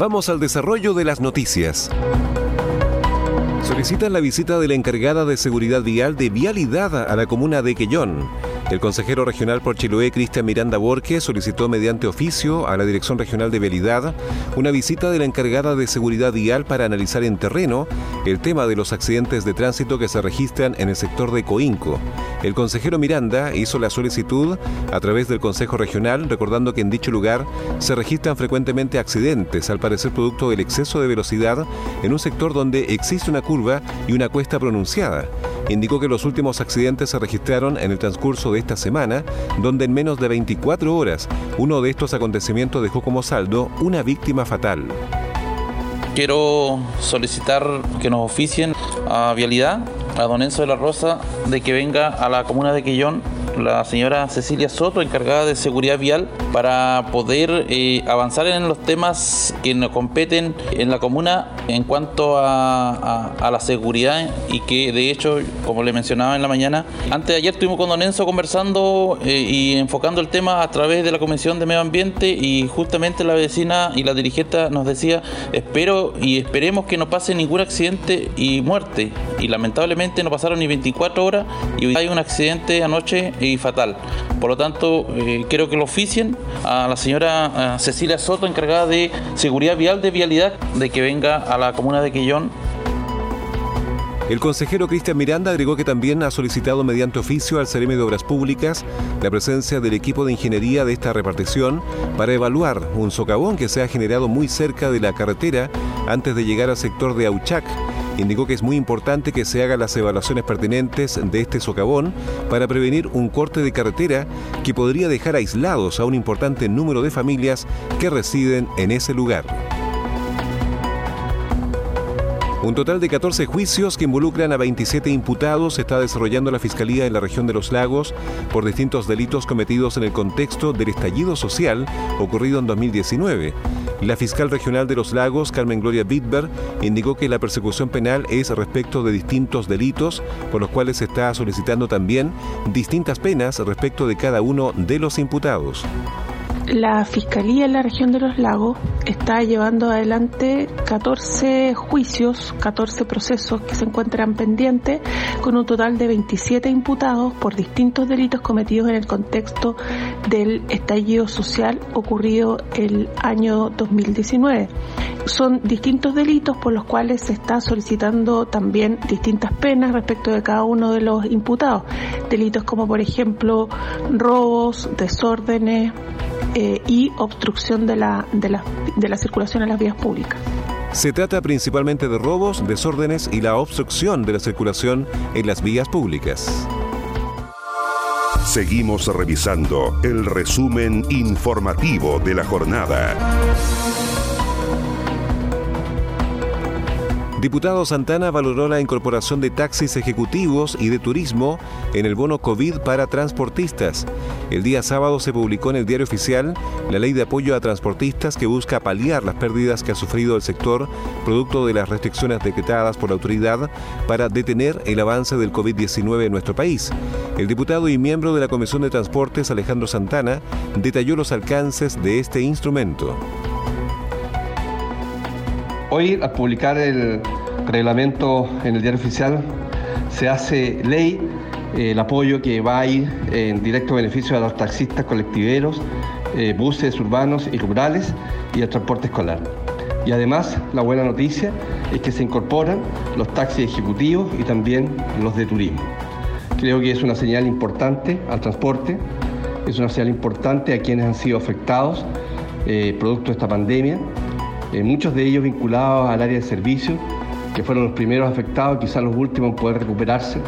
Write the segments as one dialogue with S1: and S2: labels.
S1: Vamos al desarrollo de las noticias. Solicitan la visita de la encargada de seguridad vial de vialidad a la comuna de Quellón. El consejero regional por Chiloé, Cristian Miranda Borges, solicitó mediante oficio a la Dirección Regional de Vialidad una visita de la encargada de seguridad vial para analizar en terreno el tema de los accidentes de tránsito que se registran en el sector de Coinco. El consejero Miranda hizo la solicitud a través del Consejo Regional, recordando que en dicho lugar se registran frecuentemente accidentes, al parecer producto del exceso de velocidad en un sector donde existe una curva y una cuesta pronunciada indicó que los últimos accidentes se registraron en el transcurso de esta semana, donde en menos de 24 horas uno de estos acontecimientos dejó como saldo una víctima fatal.
S2: Quiero solicitar que nos oficien a Vialidad, a Don Enzo de la Rosa, de que venga a la comuna de Quillón la señora Cecilia Soto, encargada de seguridad vial, para poder eh, avanzar en los temas que nos competen en la comuna en cuanto a, la seguridad y que de hecho, como le mencionaba en la mañana, antes de ayer estuvimos con Don Enzo conversando eh, y enfocando el tema a través de la Comisión de Medio Ambiente y justamente la vecina y la dirigente nos decía, espero y esperemos que no pase ningún accidente y muerte. Y lamentablemente no pasaron ni 24 horas y hay un accidente anoche y fatal. Por lo tanto, eh, quiero que lo oficien a la señora Cecilia Soto, encargada de seguridad vial de vialidad, de que venga a la comuna de Quillón
S1: el consejero Cristian Miranda agregó que también ha solicitado mediante oficio al CEREME de Obras Públicas la presencia del equipo de ingeniería de esta repartición para evaluar un socavón que se ha generado muy cerca de la carretera antes de llegar al sector de Auchac indicó que es muy importante que se hagan las evaluaciones pertinentes de este socavón para prevenir un corte de carretera que podría dejar aislados a un importante número de familias que residen en ese lugar. Un total de 14 juicios que involucran a 27 imputados está desarrollando la Fiscalía en la región de los lagos por distintos delitos cometidos en el contexto del estallido social ocurrido en 2019. La fiscal regional de los lagos, Carmen Gloria Bitber, indicó que la persecución penal es respecto de distintos delitos, por los cuales se está solicitando también distintas penas respecto de cada uno de los imputados.
S3: La Fiscalía en la región de los lagos está llevando adelante 14 juicios, 14 procesos que se encuentran pendientes con un total de 27 imputados por distintos delitos cometidos en el contexto del estallido social ocurrido el año 2019. Son distintos delitos por los cuales se está solicitando también distintas penas respecto de cada uno de los imputados. Delitos como por ejemplo robos, desórdenes, eh, y obstrucción de la, de, la, de la circulación en las vías públicas.
S1: Se trata principalmente de robos, desórdenes y la obstrucción de la circulación en las vías públicas.
S4: Seguimos revisando el resumen informativo de la jornada.
S1: Diputado Santana valoró la incorporación de taxis ejecutivos y de turismo en el bono COVID para transportistas. El día sábado se publicó en el diario oficial la ley de apoyo a transportistas que busca paliar las pérdidas que ha sufrido el sector producto de las restricciones decretadas por la autoridad para detener el avance del COVID-19 en nuestro país. El diputado y miembro de la Comisión de Transportes, Alejandro Santana, detalló los alcances de este instrumento.
S5: Hoy, al publicar el reglamento en el diario oficial, se hace ley eh, el apoyo que va a ir en directo beneficio a los taxistas colectiveros, eh, buses urbanos y rurales y el transporte escolar. Y además, la buena noticia es que se incorporan los taxis ejecutivos y también los de turismo. Creo que es una señal importante al transporte, es una señal importante a quienes han sido afectados eh, producto de esta pandemia, eh, muchos de ellos vinculados al área de servicios, que fueron los primeros afectados, quizás los últimos en poder recuperarse.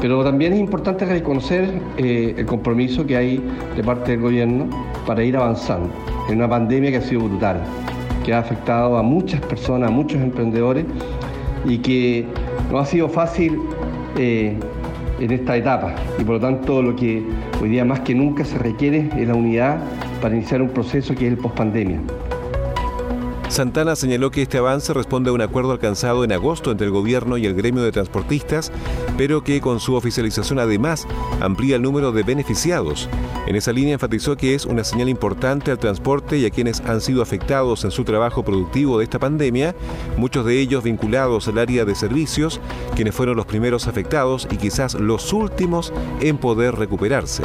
S5: Pero también es importante reconocer eh, el compromiso que hay de parte del gobierno para ir avanzando en una pandemia que ha sido brutal, que ha afectado a muchas personas, a muchos emprendedores y que no ha sido fácil eh, en esta etapa. Y por lo tanto lo que hoy día más que nunca se requiere es la unidad para iniciar un proceso que es el pospandemia.
S1: Santana señaló que este avance responde a un acuerdo alcanzado en agosto entre el gobierno y el gremio de transportistas, pero que con su oficialización además amplía el número de beneficiados. En esa línea enfatizó que es una señal importante al transporte y a quienes han sido afectados en su trabajo productivo de esta pandemia, muchos de ellos vinculados al área de servicios, quienes fueron los primeros afectados y quizás los últimos en poder recuperarse.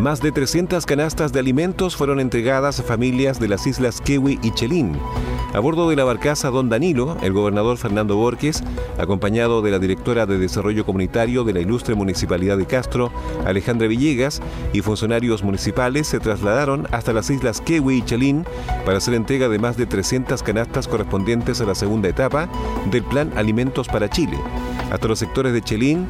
S1: Más de 300 canastas de alimentos fueron entregadas a familias de las islas Kewi y Chelín. A bordo de la barcaza Don Danilo, el gobernador Fernando Borges, acompañado de la directora de Desarrollo Comunitario de la ilustre Municipalidad de Castro, Alejandra Villegas, y funcionarios municipales se trasladaron hasta las islas Kewi y Chelín para hacer entrega de más de 300 canastas correspondientes a la segunda etapa del Plan Alimentos para Chile. Hasta los sectores de Chelín,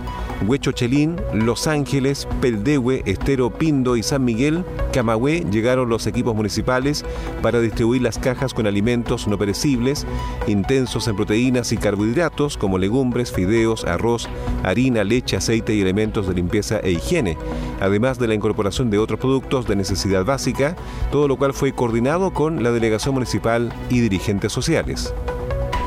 S1: Huecho Chelín, Los Ángeles, Peldehue, Estero Pindo y San Miguel, Camagüey llegaron los equipos municipales para distribuir las cajas con alimentos no perecibles, intensos en proteínas y carbohidratos como legumbres, fideos, arroz, harina, leche, aceite y elementos de limpieza e higiene, además de la incorporación de otros productos de necesidad básica, todo lo cual fue coordinado con la delegación municipal y dirigentes sociales.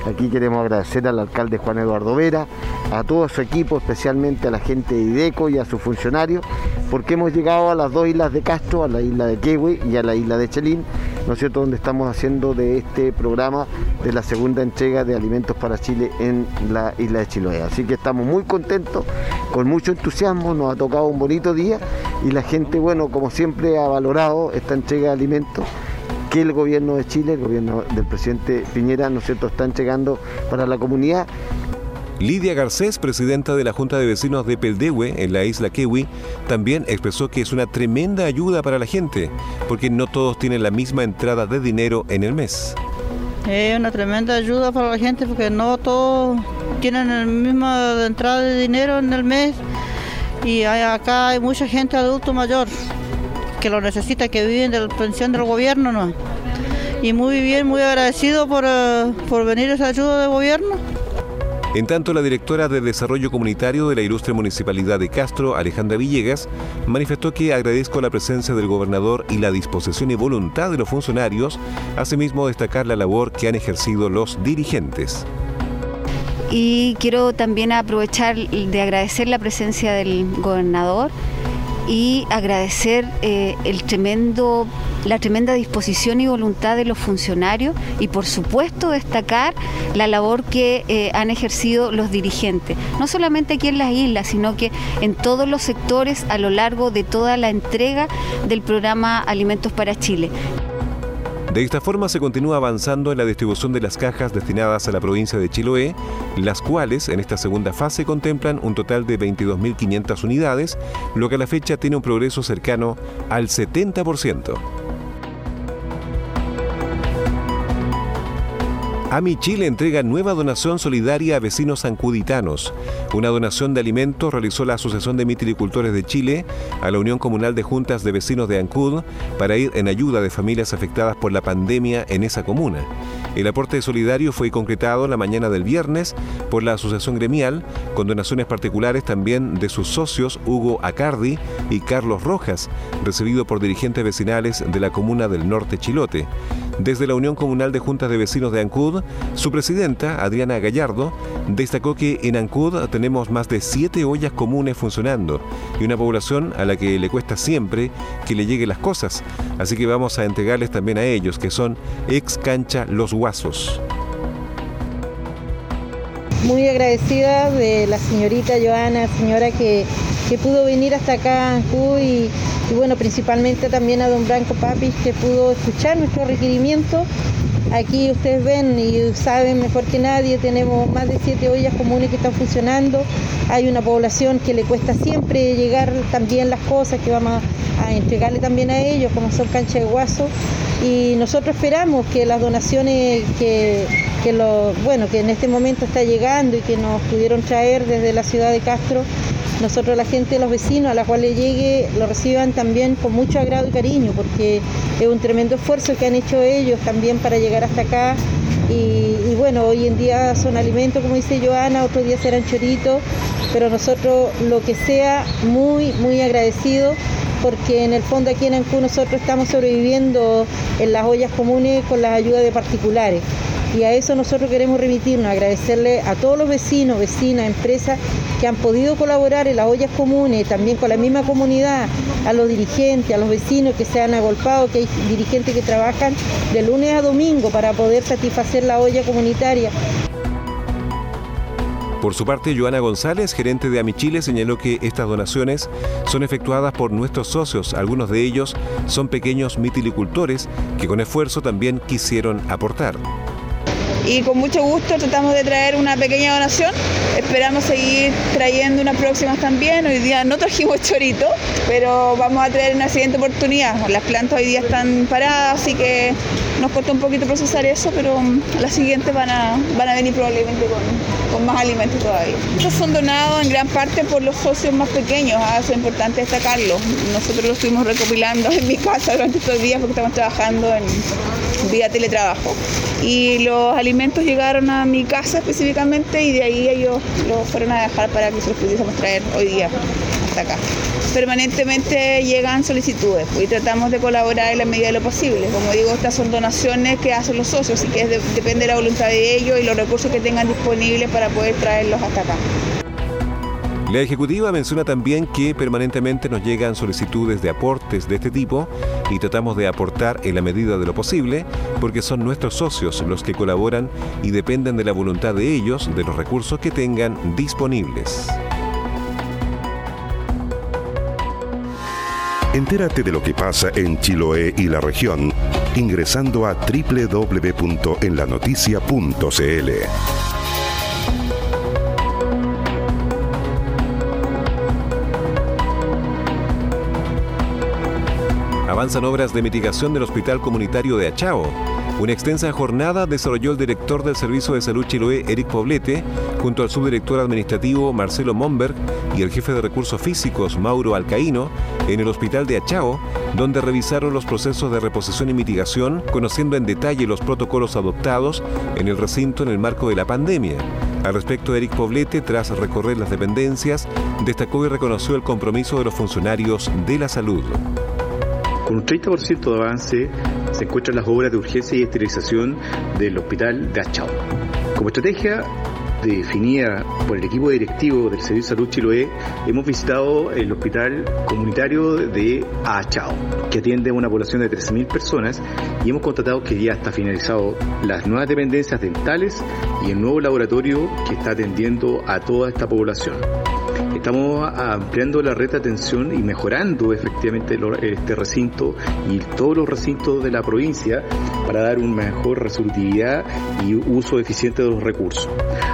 S6: Aquí queremos agradecer al alcalde Juan Eduardo Vera, a todo su equipo, especialmente a la gente de IDECO y a sus funcionarios, porque hemos llegado a las dos islas de Castro, a la isla de Quehue y a la isla de Chelín, ¿no es cierto?, donde estamos haciendo de este programa de la segunda entrega de Alimentos para Chile en la isla de Chiloé. Así que estamos muy contentos, con mucho entusiasmo, nos ha tocado un bonito día y la gente, bueno, como siempre ha valorado esta entrega de alimentos que el gobierno de Chile, el gobierno del presidente Piñera, ¿no es cierto?, está entregando para la comunidad.
S1: Lidia Garcés, presidenta de la Junta de Vecinos de Peldehue, en la isla Kewi, también expresó que es una tremenda ayuda para la gente, porque no todos tienen la misma entrada de dinero en el mes.
S7: Es una tremenda ayuda para la gente porque no todos tienen la misma entrada de dinero en el mes y acá hay mucha gente adulto mayor que lo necesita, que viven de la pensión del gobierno, ¿no? Y muy bien, muy agradecido por, uh, por venir esa ayuda del gobierno.
S1: En tanto, la directora de Desarrollo Comunitario de la Ilustre Municipalidad de Castro, Alejandra Villegas, manifestó que agradezco la presencia del gobernador y la disposición y voluntad de los funcionarios, asimismo destacar la labor que han ejercido los dirigentes.
S8: Y quiero también aprovechar de agradecer la presencia del gobernador y agradecer eh, el tremendo, la tremenda disposición y voluntad de los funcionarios y por supuesto destacar la labor que eh, han ejercido los dirigentes, no solamente aquí en las islas, sino que en todos los sectores a lo largo de toda la entrega del programa Alimentos para Chile.
S1: De esta forma se continúa avanzando en la distribución de las cajas destinadas a la provincia de Chiloé, las cuales en esta segunda fase contemplan un total de 22.500 unidades, lo que a la fecha tiene un progreso cercano al 70%. AMI Chile entrega nueva donación solidaria a vecinos ancuditanos. Una donación de alimentos realizó la Asociación de Mitilicultores de Chile a la Unión Comunal de Juntas de Vecinos de Ancud para ir en ayuda de familias afectadas por la pandemia en esa comuna. El aporte solidario fue concretado la mañana del viernes por la Asociación Gremial, con donaciones particulares también de sus socios Hugo Acardi y Carlos Rojas, recibido por dirigentes vecinales de la comuna del Norte Chilote. Desde la Unión Comunal de Juntas de Vecinos de Ancud, su presidenta, Adriana Gallardo, destacó que en Ancud tenemos más de siete ollas comunes funcionando y una población a la que le cuesta siempre que le lleguen las cosas. Así que vamos a entregarles también a ellos, que son ex cancha Los Guasos
S9: muy agradecida de la señorita Joana, señora que, pudo venir hasta acá a Ancud y, y, bueno, principalmente también a don Branco Papis que pudo escuchar nuestro requerimiento. Aquí ustedes ven y saben mejor que nadie, tenemos más de siete ollas comunes que están funcionando. Hay una población que le cuesta siempre llegar también las cosas que vamos a, entregarle también a ellos, como son cancha de guaso. Y nosotros esperamos que las donaciones que que lo, bueno, que en este momento está llegando y que nos pudieron traer desde la ciudad de Castro, nosotros la gente, los vecinos a la cual le llegue, lo reciban también con mucho agrado y cariño, porque es un tremendo esfuerzo que han hecho ellos también para llegar hasta acá. Y, bueno, hoy en día son alimentos, como dice Joana, otros días serán choritos, pero nosotros lo que sea, muy, muy agradecidos porque en el fondo aquí en Ancú nosotros estamos sobreviviendo en las ollas comunes con las ayudas de particulares. Y a eso nosotros queremos remitirnos, agradecerle a todos los vecinos, vecinas, empresas que han podido colaborar en las ollas comunes, también con la misma comunidad, a los dirigentes, a los vecinos que se han agolpado, que hay dirigentes que trabajan de lunes a domingo para poder satisfacer la olla comunitaria.
S1: Por su parte, Joana González, gerente de Amichile, señaló que estas donaciones son efectuadas por nuestros socios. Algunos de ellos son pequeños mitilicultores que con esfuerzo también quisieron aportar
S10: y con mucho gusto tratamos de traer una pequeña donación. Esperamos seguir trayendo unas próximas también. Hoy día no trajimos chorito, pero vamos a traer una siguiente oportunidad. Las plantas hoy día están paradas, así que nos cuesta un poquito procesar eso, pero mm, las siguientes van a, van a venir probablemente con, más alimentos todavía. Estos son donados en gran parte por los socios más pequeños, ¿ah? es importante destacarlo. Nosotros lo estuvimos recopilando en mi casa durante estos días porque estamos trabajando en vía teletrabajo. Y los alimentos llegaron a mi casa específicamente y de ahí ellos los fueron a dejar para que se los pudiésemos traer hoy día hasta acá. Permanentemente llegan solicitudes y tratamos de colaborar en la medida de lo posible. Como digo, estas son donaciones que hacen los socios y que depende de la voluntad de ellos y los recursos que tengan disponibles para poder traerlos hasta acá.
S1: La ejecutiva menciona también que permanentemente nos llegan solicitudes de aportes de este tipo y tratamos de aportar en la medida de lo posible porque son nuestros socios los que colaboran y dependen de la voluntad de ellos de los recursos que tengan disponibles.
S4: Entérate de lo que pasa en Chiloé y la región ingresando a www.enlanoticia.cl.
S1: avanzan obras de mitigación del Hospital Comunitario de Achao. Una extensa jornada desarrolló el director del Servicio de Salud Chiloé, Eric Poblete, junto al subdirector administrativo Marcelo Momberg y el jefe de recursos físicos Mauro Alcaíno en el Hospital de Achao, donde revisaron los procesos de reposición y mitigación, conociendo en detalle los protocolos adoptados en el recinto en el marco de la pandemia. Al respecto, Eric Poblete, tras recorrer las dependencias, destacó y reconoció el compromiso de los funcionarios de la salud.
S11: Con un 30% de avance se encuentran las obras de urgencia y esterilización del hospital de Achao. Como estrategia definida por el equipo directivo del Servicio de Salud Chiloé, hemos visitado el hospital comunitario de Achao, que atiende a una población de 13.000 personas y hemos constatado que ya está finalizado las nuevas dependencias dentales y el nuevo laboratorio que está atendiendo a toda esta población. Estamos ampliando la red de atención y mejorando efectivamente este recinto y todos los recintos de la provincia para dar una mejor resolutividad y uso eficiente de los recursos.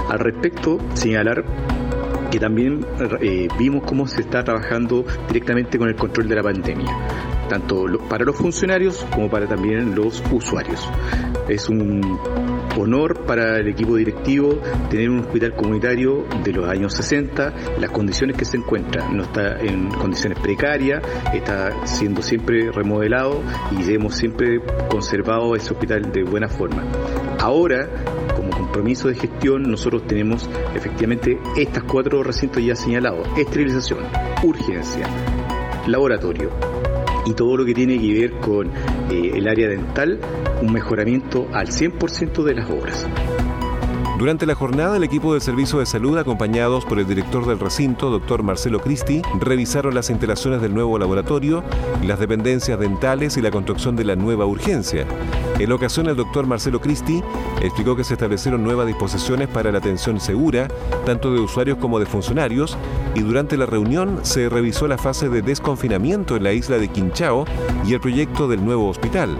S11: Al respecto, señalar que también eh, vimos cómo se está trabajando directamente con el control de la pandemia, tanto para los funcionarios como para también los usuarios. Es un honor para el equipo directivo tener un hospital comunitario de los años 60, las condiciones que se encuentra, no está en condiciones precarias, está siendo siempre remodelado y hemos siempre conservado ese hospital de buena forma. Ahora, como compromiso de gestión, nosotros tenemos efectivamente estas cuatro recintos ya señalados, esterilización, urgencia, laboratorio, y todo lo que tiene que ver con eh, el área dental, un mejoramiento al 100% de las obras.
S1: Durante la jornada, el equipo de servicio de salud, acompañados por el director del recinto, doctor Marcelo Cristi, revisaron las instalaciones del nuevo laboratorio, las dependencias dentales y la construcción de la nueva urgencia. En la ocasión, el doctor Marcelo Cristi explicó que se establecieron nuevas disposiciones para la atención segura, tanto de usuarios como de funcionarios, y durante la reunión se revisó la fase de desconfinamiento en la isla de Quinchao y el proyecto del nuevo hospital.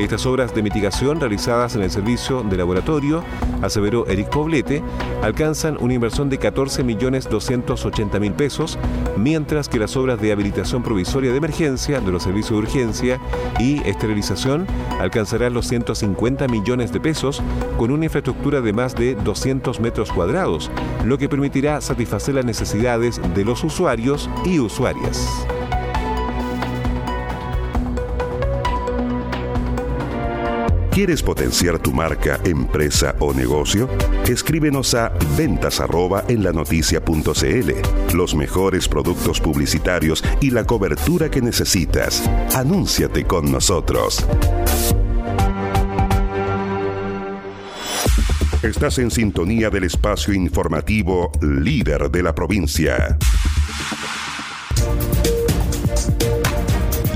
S1: Estas obras de mitigación realizadas en el servicio de laboratorio, aseveró Eric Poblete, alcanzan una inversión de 14.280.000 pesos, mientras que las obras de habilitación provisoria de emergencia de los servicios de urgencia y esterilización alcanzarán los 150 millones de pesos con una infraestructura de más de 200 metros cuadrados, lo que permitirá satisfacer las necesidades de los usuarios y usuarias.
S4: ¿Quieres potenciar tu marca, empresa o negocio? Escríbenos a ventas en la Los mejores productos publicitarios y la cobertura que necesitas. Anúnciate con nosotros. Estás en sintonía del espacio informativo líder de la provincia.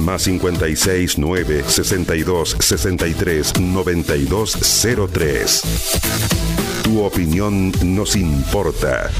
S4: Más 56 9 62 63 92 03. Tu opinión nos importa.